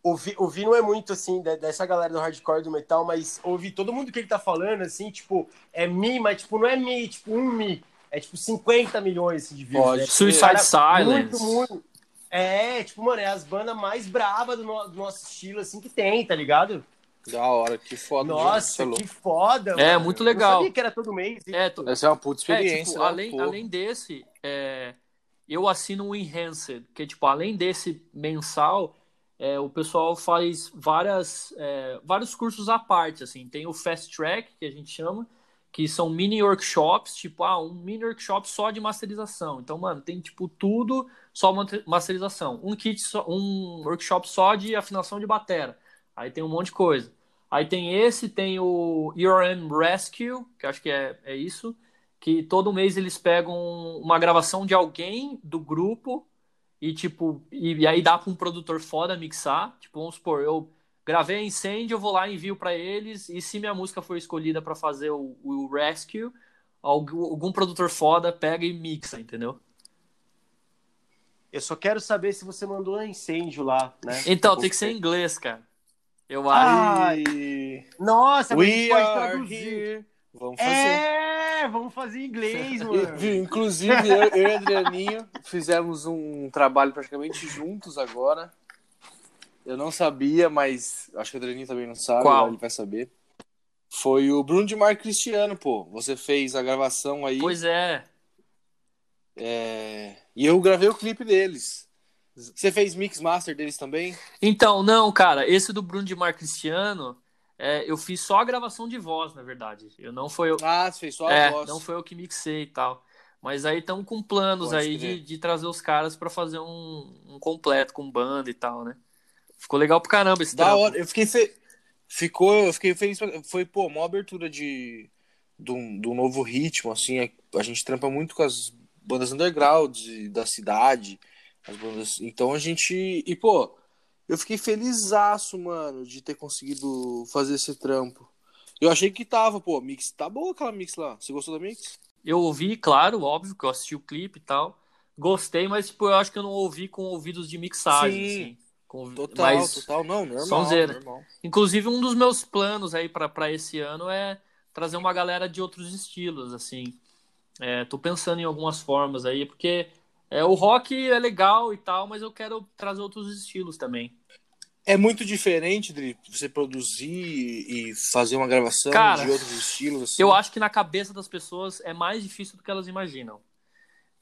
Ouvi, ouvi não é muito assim de- dessa galera do hardcore do metal, mas ouvi todo mundo que ele tá falando, assim, tipo, é mi, mas tipo, não é mi, tipo, um mi. É tipo 50 milhões de views. Pode né? Suicide Silence. Muito, muito. É, tipo, mano, é as bandas mais bravas do, no- do nosso estilo, assim, que tem, tá ligado? Da hora, que foda. Nossa, Você é que foda, É, mano. muito Eu legal. Não sabia que era todo mês. É, tu- Essa é uma puta é, experiência. tipo, né? além, além desse, é, eu assino um Enhanced, que tipo, além desse mensal, é, o pessoal faz várias, é, vários cursos à parte, assim, tem o Fast Track, que a gente chama, que são mini workshops, tipo, ah, um mini workshop só de masterização. Então, mano, tem tipo tudo só masterização. Um kit, só, um workshop só de afinação de batera. Aí tem um monte de coisa. Aí tem esse, tem o URM Rescue, que acho que é, é isso, que todo mês eles pegam uma gravação de alguém do grupo e tipo, e, e aí dá para um produtor foda mixar. Tipo, vamos supor, eu gravei a incêndio, eu vou lá e envio para eles, e se minha música for escolhida para fazer o, o Rescue, algum, algum produtor foda pega e mixa, entendeu? Eu só quero saber se você mandou um incêndio lá, né? Então, tem que ser em inglês, cara. Eu Ai, Ai, Nossa, mas a we gente pode traduzir. Here. Vamos fazer. É, vamos fazer em inglês, mano. E- Inclusive, eu, eu e o Adrianinho fizemos um trabalho praticamente juntos agora. Eu não sabia, mas acho que o Adrianinho também não sabe, Qual? ele vai saber. Foi o Bruno de Mar Cristiano, pô. Você fez a gravação aí. Pois é. é, E eu gravei o clipe deles. Você fez mix master deles também? Então, não, cara, esse do Bruno de Mar Cristiano, é, eu fiz só a gravação de voz, na verdade. Eu não foi eu, Ah, você fez só a é, voz. não foi eu que mixei e tal. Mas aí estão com planos Pode aí de, de trazer os caras pra fazer um, um completo com banda e tal, né? Ficou legal pra caramba esse Da trampo. hora. Eu fiquei fe... Ficou, eu fiquei feliz. Foi, pô, uma abertura de do, do novo ritmo, assim. é- A gente trampa muito com as bandas underground da cidade. As bandas. Então a gente. E, pô, eu fiquei felizaço, mano, de ter conseguido fazer esse trampo. Eu achei que tava, pô, mix. Tá boa aquela mix lá. Você gostou da mix? Eu ouvi, claro, óbvio, que eu assisti o clipe e tal. Gostei, mas tipo, eu acho que eu não ouvi com ouvidos de mixagem, Sim. assim. Com- Total, mas, total. Não, normal. sonzeira. normal. Inclusive, um dos meus planos aí pra pra esse ano é trazer uma galera de outros estilos, assim. É, tô pensando em algumas formas aí, porque é, o rock é legal e tal, mas eu quero trazer outros estilos também. É muito diferente de você produzir e fazer uma gravação Cara, de outros estilos. Assim. Eu acho que na cabeça das pessoas é mais difícil do que elas imaginam.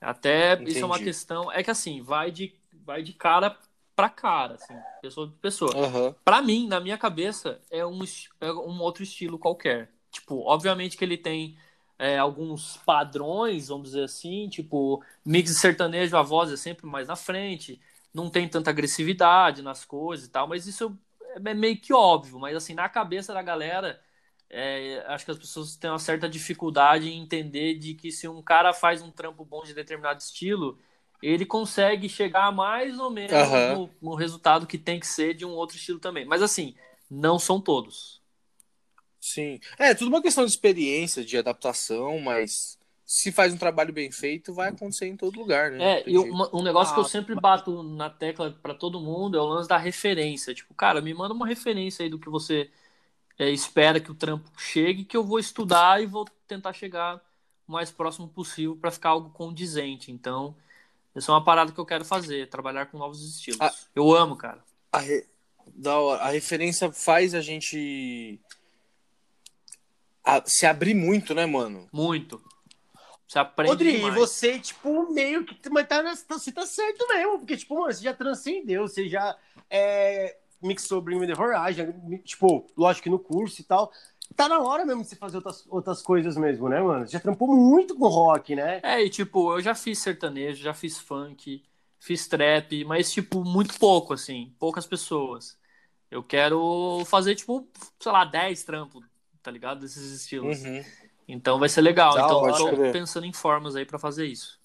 Até isso é uma Entendi. questão. É que assim, vai de, vai de cara pra cara, assim, pessoa por pessoa. Aham. Pra mim, na minha cabeça, é um, é um outro estilo qualquer. Tipo, obviamente que ele tem é, alguns padrões, vamos dizer assim, tipo, mix de sertanejo, a voz é sempre mais na frente, não tem tanta agressividade nas coisas e tal, mas isso é meio que óbvio, mas assim, na cabeça da galera, é, acho que as pessoas têm uma certa dificuldade em entender de que se um cara faz um trampo bom de determinado estilo, ele consegue chegar mais ou menos Aham. no, no resultado que tem que ser de um outro estilo também. Mas assim, não são todos. Sim. É, tudo uma questão de experiência, de adaptação, mas se faz um trabalho bem feito, vai acontecer em todo lugar, né? É, e uma- um negócio que eu Ah, sempre bato na tecla pra todo mundo é o lance da referência. Tipo, cara, me manda uma referência aí do que você é, espera que o trampo chegue, que eu vou estudar e vou tentar chegar o mais próximo possível pra ficar algo condizente. Então, essa é uma parada que eu quero fazer, trabalhar com novos estilos. Ah. Eu amo, cara. A, re- da hora. a referência faz a gente a- se abrir muito, né, mano? Muito. Você aprende Rodrigo, e demais. você, tipo, meio que. Mas tá, tá- você tá certo mesmo, porque, tipo, mano, você já transcendeu, você já é, mixou Bring Me the Horizon, tipo, lógico que no curso e tal. Tá na hora mesmo de você fazer outras, outras coisas mesmo, né, mano? Você já trampou muito com rock, né? É, e tipo, eu já fiz sertanejo, já fiz funk, fiz trap, mas tipo, muito pouco, assim, poucas pessoas. Eu quero fazer, tipo, sei lá, 10 trampos, tá ligado? Desses estilos. Uhum. Então vai ser legal. Da então crer. pensando em formas aí pra fazer isso.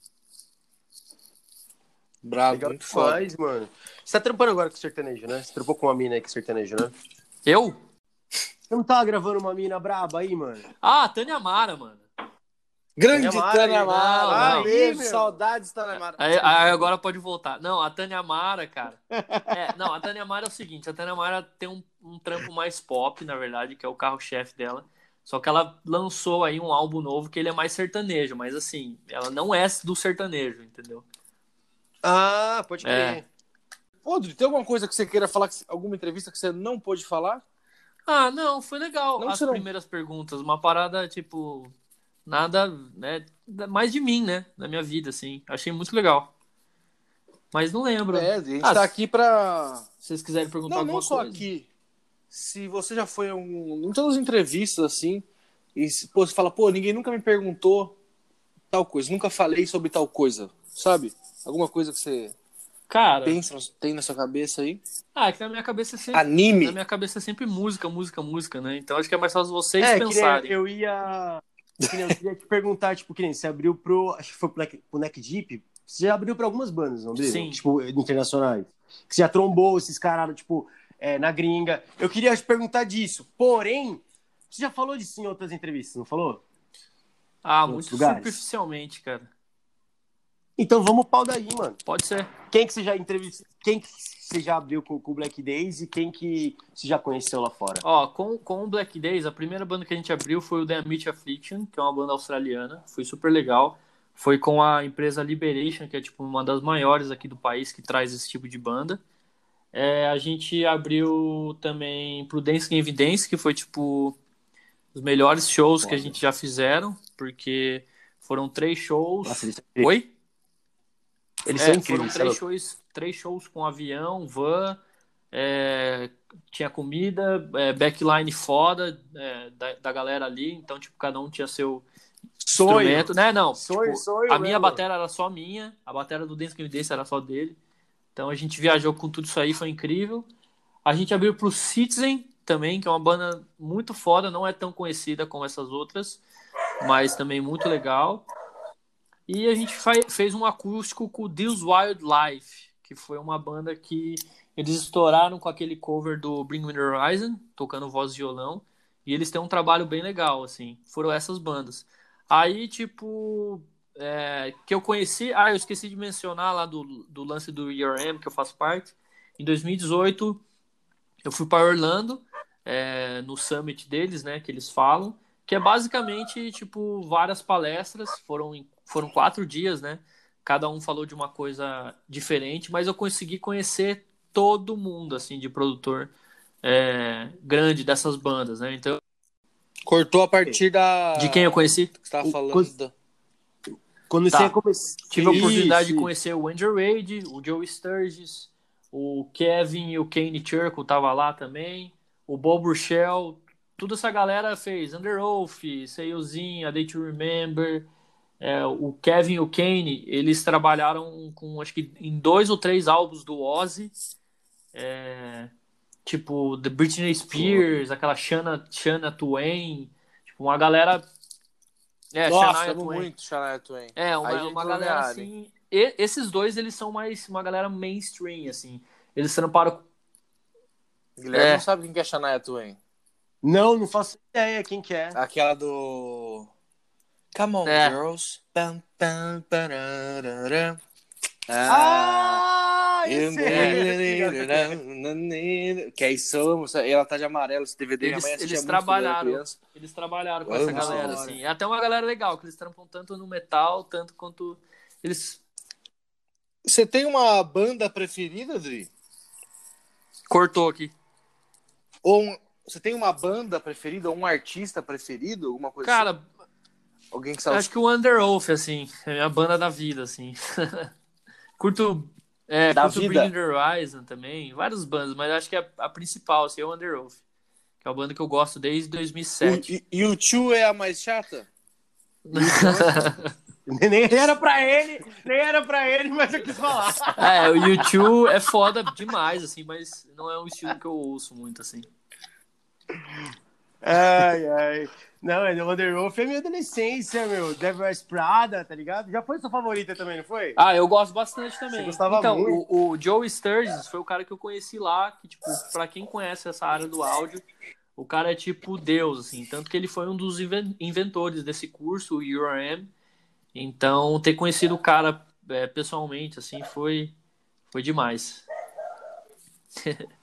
Brabo, Legal muito foda. mano. Você tá trampando agora com sertanejo, né? Você trampou com uma mina aí com sertanejo, né? Eu? Você não tava gravando uma mina braba aí, mano? Ah, Tânia Mara, mano. Grande Tânia Mara, Tânia Mara, beijo, meu. saudades, Tânia Mara. Aí, aí agora pode voltar. Não, a Tânia Mara, cara. É, não, a Tânia Mara é o seguinte: a Tânia Mara tem um, um trampo mais pop, na verdade, que é o carro-chefe dela. Só que ela lançou aí um álbum novo que ele é mais sertanejo, mas assim, ela não é do sertanejo, entendeu? Ah, pode crer. É. Rodrigo, tem alguma coisa que você queira falar, alguma entrevista que você não pôde falar? Ah, não, foi legal. Não, As não- primeiras perguntas, uma parada, tipo, nada, né? Mais de mim, né? Da minha vida, assim. Achei muito legal. Mas não lembro. É, a gente Ah, tá aqui pra. Se vocês quiserem perguntar Não, alguma não só coisa. aqui. Se você já foi a um, em todas as entrevistas, assim, e se, pô, você fala, pô, ninguém nunca me perguntou tal coisa, nunca falei sobre tal coisa, sabe? Alguma coisa que você Cara, pensa, tem na sua cabeça aí? ah, é que na minha cabeça é sempre. Anime. Na minha cabeça é sempre música, música, música, né? Então acho que é mais fácil vocês É, pensarem. eu ia. eu queria te perguntar, tipo, que nem você abriu pro. Acho que foi pro Neck, pro Neck Deep, Você já abriu pra algumas bandas, não abriu? Sim. Tipo, internacionais. Que você já trombou esses caras, tipo, é, na gringa. Eu queria te perguntar disso. Porém, você já falou disso em outras entrevistas, não falou? Ah, Em muito superficialmente, cara. Então vamos pau daí, mano. Pode ser. Quem que você já entrevistou? Quem que você já abriu com com o Black Days e quem que você já conheceu lá fora? Ó, com, com o Black Days, a primeira banda que a gente abriu foi o The Amit Affliction, que é uma banda australiana. Foi super legal. Foi com a empresa Liberation, que é tipo uma das maiores aqui do país que traz esse tipo de banda. É, a gente abriu também pro Dance Game Dance, que foi tipo os melhores shows que a gente já fizeram, porque foram três shows. Nossa, eles, Oi? eles É, são foram incríveis. três sabe? shows, três shows com avião, van, é, tinha comida, é, backline foda é, da, da galera ali, então tipo cada um tinha seu Sonho. instrumento, né? Não, Sonho, tipo, sonho a minha batera era só minha, a batera do Dance Game Dance era só dele. Então a gente viajou com tudo isso aí, foi incrível. A gente abriu pro Citizen também, que é uma banda muito foda, não é tão conhecida como essas outras, mas também muito legal. E a gente fez um acústico com o Deus Wildlife, que foi uma banda que eles estouraram com aquele cover do Bring Me The Horizon, tocando voz e violão, e eles têm um trabalho bem legal, assim. Foram essas bandas. Aí, tipo, é, que eu conheci. Ah, eu esqueci de mencionar lá do, do lance do ERM, que eu faço parte. Em 2018, eu fui para Orlando, é, no summit deles, né, que eles falam, que é basicamente, tipo, várias palestras, foram, em- foram quatro dias, né? Cada um falou de uma coisa diferente, mas eu consegui conhecer todo mundo, assim, de produtor é, grande dessas bandas, né? Então, Cortou a partir da. de quem eu conheci? que você tava O- falando. da- Quando Tá. você. Tive a oportunidade de conhecer o Andrew Wade, o Joe Sturgis, o Kevin e o Kane Churchill tava lá também, o Bob Burchell, toda essa galera fez Under Oath, Seiozinho, A Day to Remember, é, o Kevin e o Kane, eles trabalharam com, acho que em dois ou três álbuns do Ozzy, é, tipo The Britney Spears, aquela Shana, Shana Twain, tipo uma galera... É, Nossa, Shania amo Twain. muito Shania Twain. É, uma, Aí já uma galera área. assim. e- esses dois, eles são mais uma galera mainstream, assim. Eles tramparam. Guilherme É. não sabe quem que é Shania Twain. Não, não faço ideia quem que é. Aquela do. Come on, É. girls. Pararara. Ah! Eu sei. Que isso, eu amo. E ela tá de amarelo, esse DVD. Eles- eles trabalharam. Eles trabalharam com essa galera, assim. É até uma galera legal, que eles trampam tanto no metal, tanto quanto. Eles. Você tem uma banda preferida, Dri? Cortou aqui. Ou um- você tem uma banda preferida, ou um artista preferido, alguma coisa assim? Cara, Alguém que eu sabe. acho que o Under Oath, assim, é a minha banda da vida, assim. curto. É, Da vida. Bring the Horizon também, várias bandas, mas acho que a, a principal, assim, é o Under Oath. Que é uma banda que eu gosto desde 2007. E o Tio é a mais chata? Nem era pra ele, nem era pra ele, mas eu quis falar. É, o YouTube é foda demais, assim, mas não é um estilo que eu ouço muito, assim. Ai, ai. Não, é The Wonder Wolf é minha adolescência, meu. Devil Wears Prada, tá ligado? Já foi sua favorita também, não foi? Ah, eu gosto bastante também. Você gostava então, muito? O, o Joe Sturgis foi o cara que eu conheci lá, que, tipo, pra quem conhece essa área do áudio, o cara é tipo Deus, assim. Tanto que ele foi um dos inven- inventores desse curso, o URM. Então, ter conhecido o cara é, pessoalmente, assim, foi, foi demais.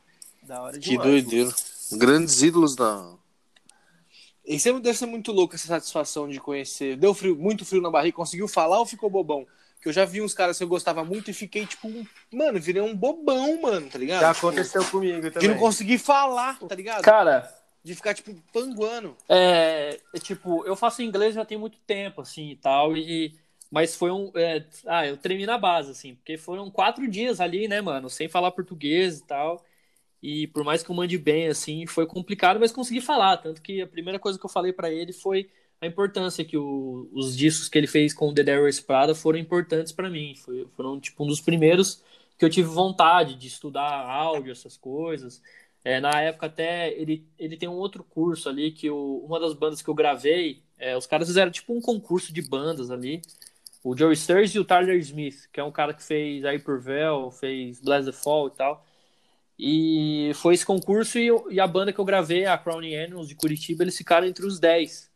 Da hora Que demais. doideira. Grandes ídolos da. E sempre deve ser muito louco essa satisfação de conhecer. Deu frio, muito frio na barriga, conseguiu falar ou ficou bobão? Que eu já vi uns caras que eu gostava muito e fiquei tipo, um- mano, virei um bobão, mano, tá ligado? Já Tipo, aconteceu comigo De também. não conseguir falar, tá ligado? Cara, De ficar, tipo, panguando. É, é, tipo, eu faço inglês já tem muito tempo, assim, e tal, e... Mas foi um... é, ah, eu tremi na base, assim, porque foram quatro dias ali, né, mano, sem falar português e tal, e por mais que eu mande bem, assim, foi complicado, mas consegui falar, tanto que a primeira coisa que eu falei pra ele foi a importância que o- os discos que ele fez com o The Wears Prada foram importantes pra mim, foi, foram, tipo, um dos primeiros que eu tive vontade de estudar áudio, essas coisas, é, na época até ele, ele tem um outro curso ali que o, uma das bandas que eu gravei, é, os caras fizeram tipo um concurso de bandas ali. O Joey Sturz e o Tyler Smith, que é um cara que fez Hypervel, fez Blast the Fall e tal. E foi esse concurso e, e, a banda que eu gravei, a Crowning Animals de Curitiba, eles ficaram entre os 10.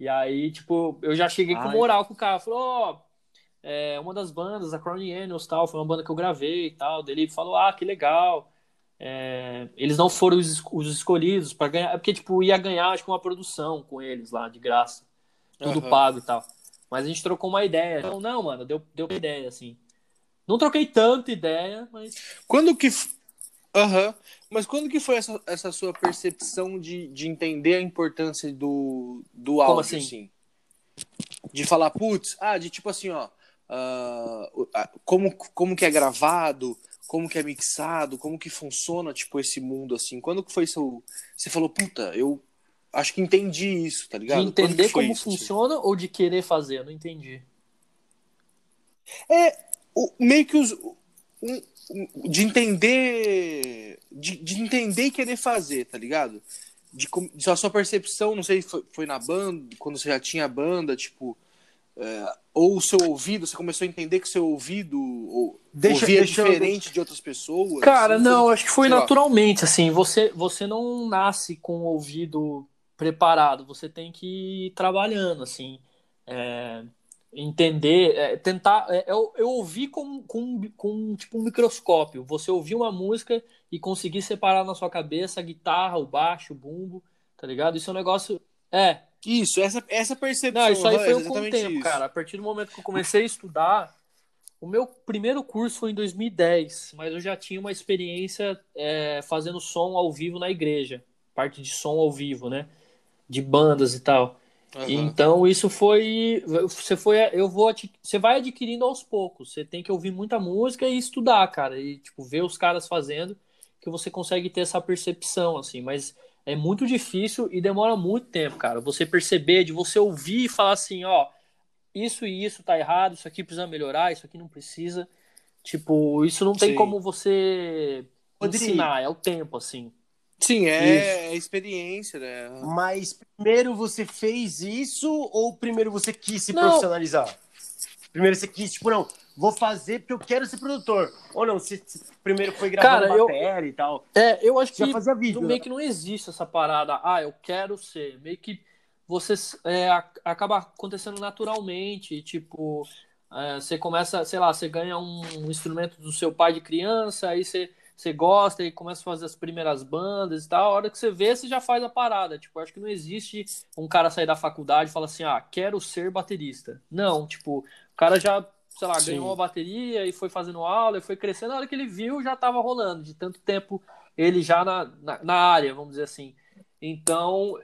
E aí, tipo, eu já cheguei Ai. com moral com o cara. Falou, ó, oh, é uma das bandas, a Crowning Animals tal, foi uma banda que eu gravei e tal. Ele falou, ah, que legal. É, eles não foram os, os escolhidos para ganhar, porque, tipo, ia ganhar, acho que uma produção com eles lá, de graça. Tudo uhum. pago e tal. Mas a gente trocou uma ideia. Então, não, mano, deu, deu uma ideia, assim. Não troquei tanta ideia, mas. Quando que. Aham. Uhum. Mas quando que foi essa, essa sua percepção de, de entender a importância do, do áudio, assim? assim? De falar, putz, ah, de tipo assim, ó. Uh, como, como que é gravado, como que é mixado, como que funciona, tipo, esse mundo, assim. Quando que foi seu... Você falou, puta, eu acho que entendi isso, tá ligado? De entender como isso, funciona assim? ou de querer fazer? Eu não entendi. É, o, meio que os... Um, de entender de, de, entender e querer fazer, tá ligado? De, de a sua percepção, não sei, foi, foi na banda, quando você já tinha banda, tipo, é, ou o seu ouvido, você começou a entender que o seu ouvido ou, deixa, ouvia deixa diferente eu... de outras pessoas? Cara, assim, não, foi, acho que foi naturalmente, lá. assim, você, você não nasce com o ouvido preparado, você tem que ir trabalhando, assim, é, entender, é, tentar. É, eu, eu ouvi com, com, com tipo um microscópio. Você ouvir uma música e conseguir separar na sua cabeça a guitarra, o baixo, o bumbo, tá ligado? Isso é um negócio. É. Isso, essa, essa percepção. Não, isso aí foi com o tempo, isso. cara. A partir do momento que eu comecei a estudar, o meu primeiro curso foi em 2010, mas eu já tinha uma experiência é, fazendo som ao vivo na igreja, parte de som ao vivo, né? De bandas e tal. Uhum. Então isso foi, você foi, eu vou, você vai adquirindo aos poucos. Você tem que ouvir muita música e estudar, cara, e tipo ver os caras fazendo que você consegue ter essa percepção assim. Mas é muito difícil e demora muito tempo, cara. Você perceber, de você ouvir e falar assim, ó, isso e isso tá errado, isso aqui precisa melhorar, isso aqui não precisa. Tipo, isso não tem Sim. como você ensinar, é o tempo assim. Sim, é, é experiência, né? Mas primeiro você fez isso ou primeiro você quis se não. profissionalizar? Primeiro você quis, tipo, não, vou fazer porque eu quero ser produtor. Ou não, você primeiro foi gravando Cara, matéria eu, e tal. É, eu acho que fazia vídeo, meio né? que não existe essa parada, ah, eu quero ser. Meio que você é, acaba acontecendo naturalmente, tipo, é, você começa, sei lá, você ganha um instrumento do seu pai de criança, aí você você gosta e começa a fazer as primeiras bandas e tal, a hora que você vê, você já faz a parada. Tipo, acho que não existe um cara sair da faculdade e falar assim, ah, quero ser baterista. Não, tipo, o cara já, sei lá, Sim. ganhou a bateria e foi fazendo aula e foi crescendo, na hora que ele viu, já tava rolando, de tanto tempo ele já na, na, na área, vamos dizer assim. Então,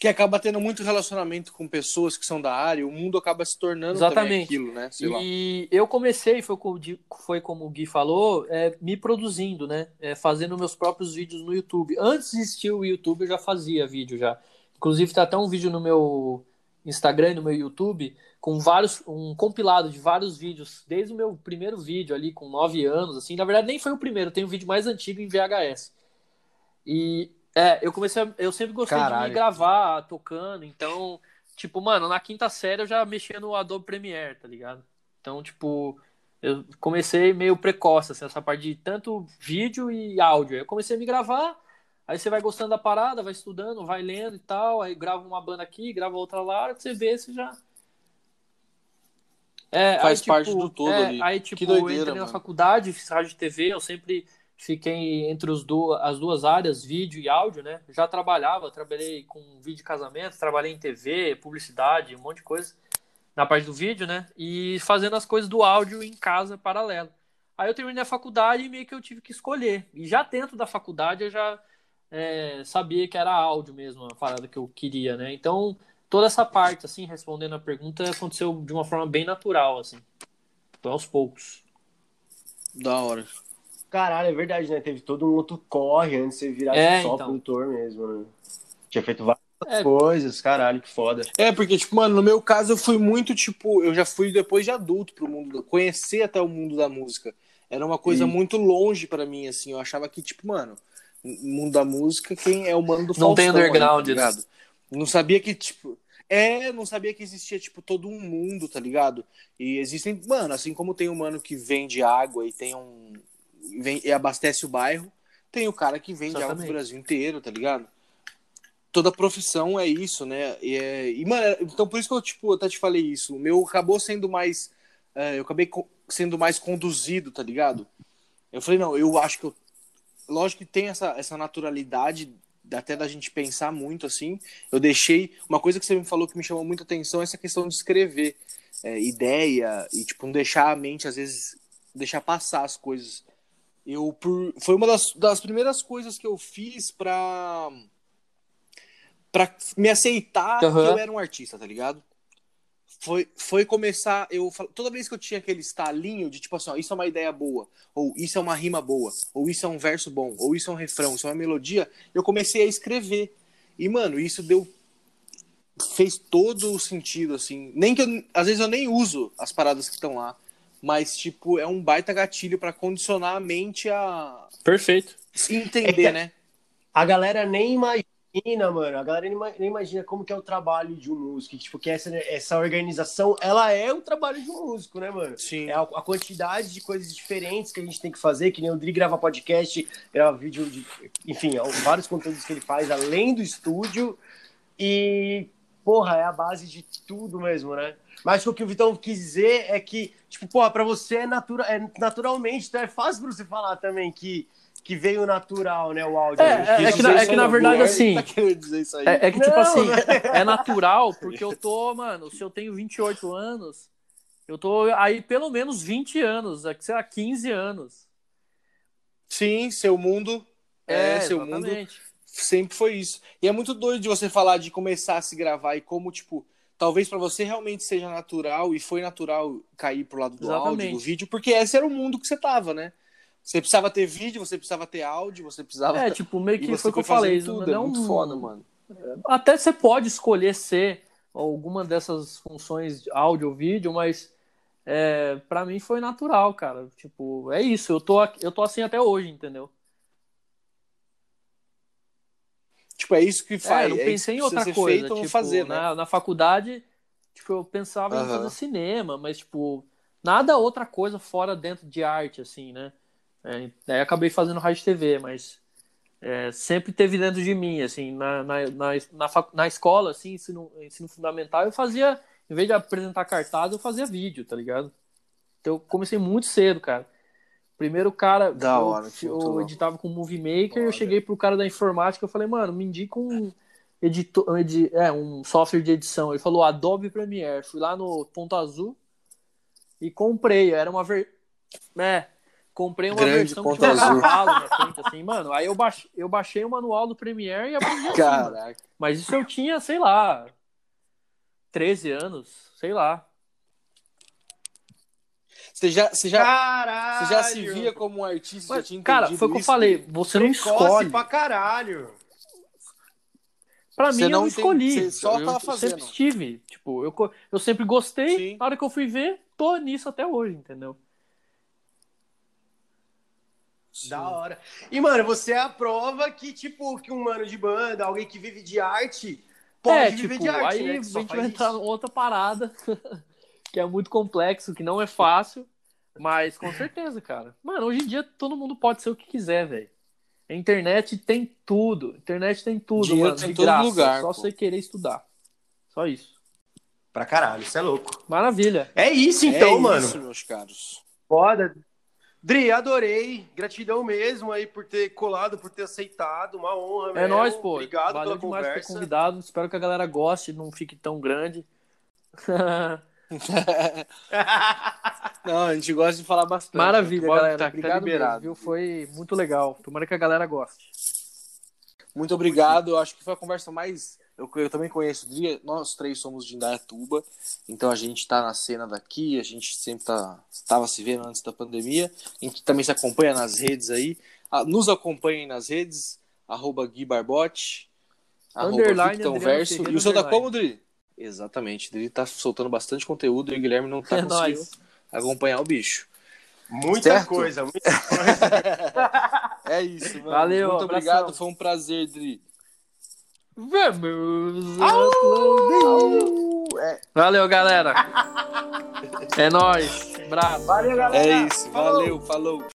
que acaba tendo muito relacionamento com pessoas que são da área, o mundo acaba se tornando Exatamente. aquilo, né? Sei e lá. eu comecei, foi como, foi como o Gui falou, é, me produzindo, né? É, fazendo meus próprios vídeos no YouTube. Antes de existir o YouTube, eu já fazia vídeo já. Inclusive, tá até um vídeo no meu Instagram, no meu YouTube, com vários, um compilado de vários vídeos, desde o meu primeiro vídeo ali, com nove anos, assim. Na verdade, nem foi o primeiro, tem um vídeo mais antigo em VHS. E é, eu comecei. A, eu sempre gostei Caralho. de me gravar tocando, então, tipo, mano, na quinta série eu já mexia no Adobe Premiere, tá ligado? Então, tipo, eu comecei meio precoce, assim, essa parte de tanto vídeo e áudio. Eu comecei a me gravar, aí você vai gostando da parada, vai estudando, vai lendo e tal, aí grava uma banda aqui, grava outra lá, você vê, você já. É, Faz aí, parte tipo, do todo é, ali. Aí, tipo, que doideira, eu entrei mano. na faculdade, fiz rádio e TV, eu sempre fiquei entre as duas áreas, vídeo e áudio, né? Já trabalhava, trabalhei com vídeo de casamento, trabalhei em TV, publicidade, um monte de coisa na parte do vídeo, né? E fazendo as coisas do áudio em casa paralelo. Aí eu terminei a faculdade e meio que eu tive que escolher. E já dentro da faculdade eu já é, sabia que era áudio mesmo, a parada que eu queria, né? Então toda essa parte, assim, respondendo a pergunta, aconteceu de uma forma bem natural, assim. Então, aos poucos. Da hora. Caralho, é verdade, né? Teve todo um outro corre antes de você virar é, só então. produtor mesmo, né? Tinha feito várias é. coisas, caralho, que foda. É, porque, tipo, mano, no meu caso eu fui muito, tipo, eu já fui depois de adulto pro mundo, conhecer até o mundo da música. Era uma coisa muito longe para mim, assim. Eu achava que, tipo, mano, mundo da música, quem é o mano do Não tem underground, aí, tá Não sabia que, tipo. É, não sabia que existia, tipo, todo um mundo, tá ligado? E existem, mano, assim como tem um mano que vende água e tem um. Vem, e abastece o bairro, tem o cara que vende água pro Brasil inteiro, tá ligado? Toda profissão é isso, né? E, é, e, mano, então por isso que eu, tipo, até te falei isso. O meu acabou sendo mais. É, eu acabei sendo mais conduzido, tá ligado? Eu falei, não, eu acho que eu. Lógico que tem essa, essa naturalidade até da gente pensar muito assim. Eu deixei uma coisa que você me falou que me chamou muita atenção é essa questão de escrever é, ideia e tipo não deixar a mente às vezes deixar passar as coisas. Eu por, foi uma das, das primeiras coisas que eu fiz para para me aceitar uhum. que eu era um artista, tá ligado? foi, foi começar. Eu toda vez que eu tinha aquele estalinho de tipo assim, ó, isso é uma ideia boa, ou isso é uma rima boa, ou isso é um verso bom, ou isso é um refrão, isso é uma melodia, eu comecei a escrever. E mano, isso deu fez todo o sentido assim. Nem que eu, às vezes eu nem uso as paradas que estão lá, mas tipo, é um baita gatilho para condicionar a mente a Perfeito. Entender, é né? A galera nem imagina imagina, mano, a galera nem imagina como que é o trabalho de um músico. Tipo, que essa, essa organização, ela é o trabalho de um músico, né, mano? Sim. É a, a quantidade de coisas diferentes que a gente tem que fazer, que nem o Dri grava podcast, grava vídeo, de, enfim, vários conteúdos que ele faz além do estúdio. E, porra, é a base de tudo mesmo, né? Mas o que o Vitão quis dizer é que, tipo, porra, pra você é, natura, é naturalmente, então é fácil pra você falar também que que veio natural, né, o áudio. É, é, é que, na, é que na verdade, assim. Tá é, é, que, tipo assim, é natural, porque eu tô, mano, se eu tenho 28 anos, eu tô aí pelo menos 20 anos, sei lá, 15 anos. Sim, seu mundo. É, é seu mundo. Sempre foi isso. E é muito doido de você falar de começar a se gravar e como, tipo, talvez para você realmente seja natural e foi natural cair pro lado do exatamente. áudio, do vídeo, porque esse era o mundo que você tava, né? Você precisava ter vídeo, você precisava ter áudio, você precisava. É, tipo, meio que foi o que eu falei. Tudo. É não, é muito foda, mano. Até você pode escolher ser alguma dessas funções de áudio ou vídeo, mas é, para mim foi natural, cara. Tipo, é isso. Eu tô, eu tô assim até hoje, entendeu? Tipo, é isso que faz. É, eu não é pensei em outra coisa. Tipo, fazer, né? na, na faculdade, tipo, eu pensava uhum. em fazer cinema, mas, tipo, nada outra coisa fora dentro de arte, assim, né? É, daí acabei fazendo rádio TV, mas é, sempre teve dentro de mim, assim, na, na, na, na, na escola, assim, ensino, ensino fundamental, eu fazia, em vez de apresentar cartaz, eu fazia vídeo, tá ligado? Então eu comecei muito cedo, cara. Primeiro cara, da eu, hora, eu, eu editava com o Movie Maker, eu cheguei pro cara da informática, eu falei, mano, me indica um editor, edi, é, um software de edição. Ele falou Adobe Premiere. Fui lá no Ponto Azul e comprei. Era uma ver... É, Comprei uma Grande versão que tinha um cavalo frente, assim, mano. Aí eu baixei, eu baixei o manual do Premiere e aprendi assim, Caraca. Mas isso eu tinha, sei lá, 13 anos, sei lá. Você já, você já, você já se via como um artista? Mas, cara, foi o que eu falei. Você não escolhe. pra caralho. Pra você mim, eu não escolhi. Você só eu, tava fazendo. Eu sempre estive. Tipo, eu, eu sempre gostei. Sim. Na hora que eu fui ver, tô nisso até hoje, entendeu? Da hora. E, mano, você é a prova que, tipo, que um mano de banda, alguém que vive de arte, pode é, viver tipo, de arte, aí né? a gente vai entrar em outra parada, que é muito complexo, que não é fácil, mas com certeza, cara. Mano, hoje em dia todo mundo pode ser o que quiser, velho. A internet tem tudo. A internet tem tudo, Dinheiro mano. Tem de todo graça. lugar. Só pô. você querer estudar. Só isso. Pra caralho, isso é louco. Maravilha. É isso então, é mano. Isso, meus caros. Foda. Dri, adorei. Gratidão mesmo aí por ter colado, por ter aceitado. Uma honra, É nóis, pô. Obrigado Valeu pela demais conversa. por ter convidado. Espero que a galera goste, não fique tão grande. não, a gente gosta de falar bastante. Maravilha, galera. Tá, obrigado tá viu? Foi muito legal. Tomara que a galera goste. Muito obrigado. Eu acho que foi a conversa mais eu, eu também conheço o Dri, nós três somos de Indaiatuba, então a gente tá na cena daqui, a gente sempre tá, tava se vendo antes da pandemia, a gente também se acompanha nas redes aí, nos acompanhem nas redes, arroba Gui Barbote, arroba Victor Verso, e o seu tá como, Dri? Exatamente, Dri tá soltando bastante conteúdo e o Guilherme não tá é conseguindo nóis. acompanhar o bicho. Muita certo? coisa, muita coisa. é isso, mano. Valeu, Muito abração. obrigado, foi um prazer, Dri. Vamos! É, Valeu, galera. É nóis. Abraço. Valeu, galera. é isso. Falou. Valeu, falou.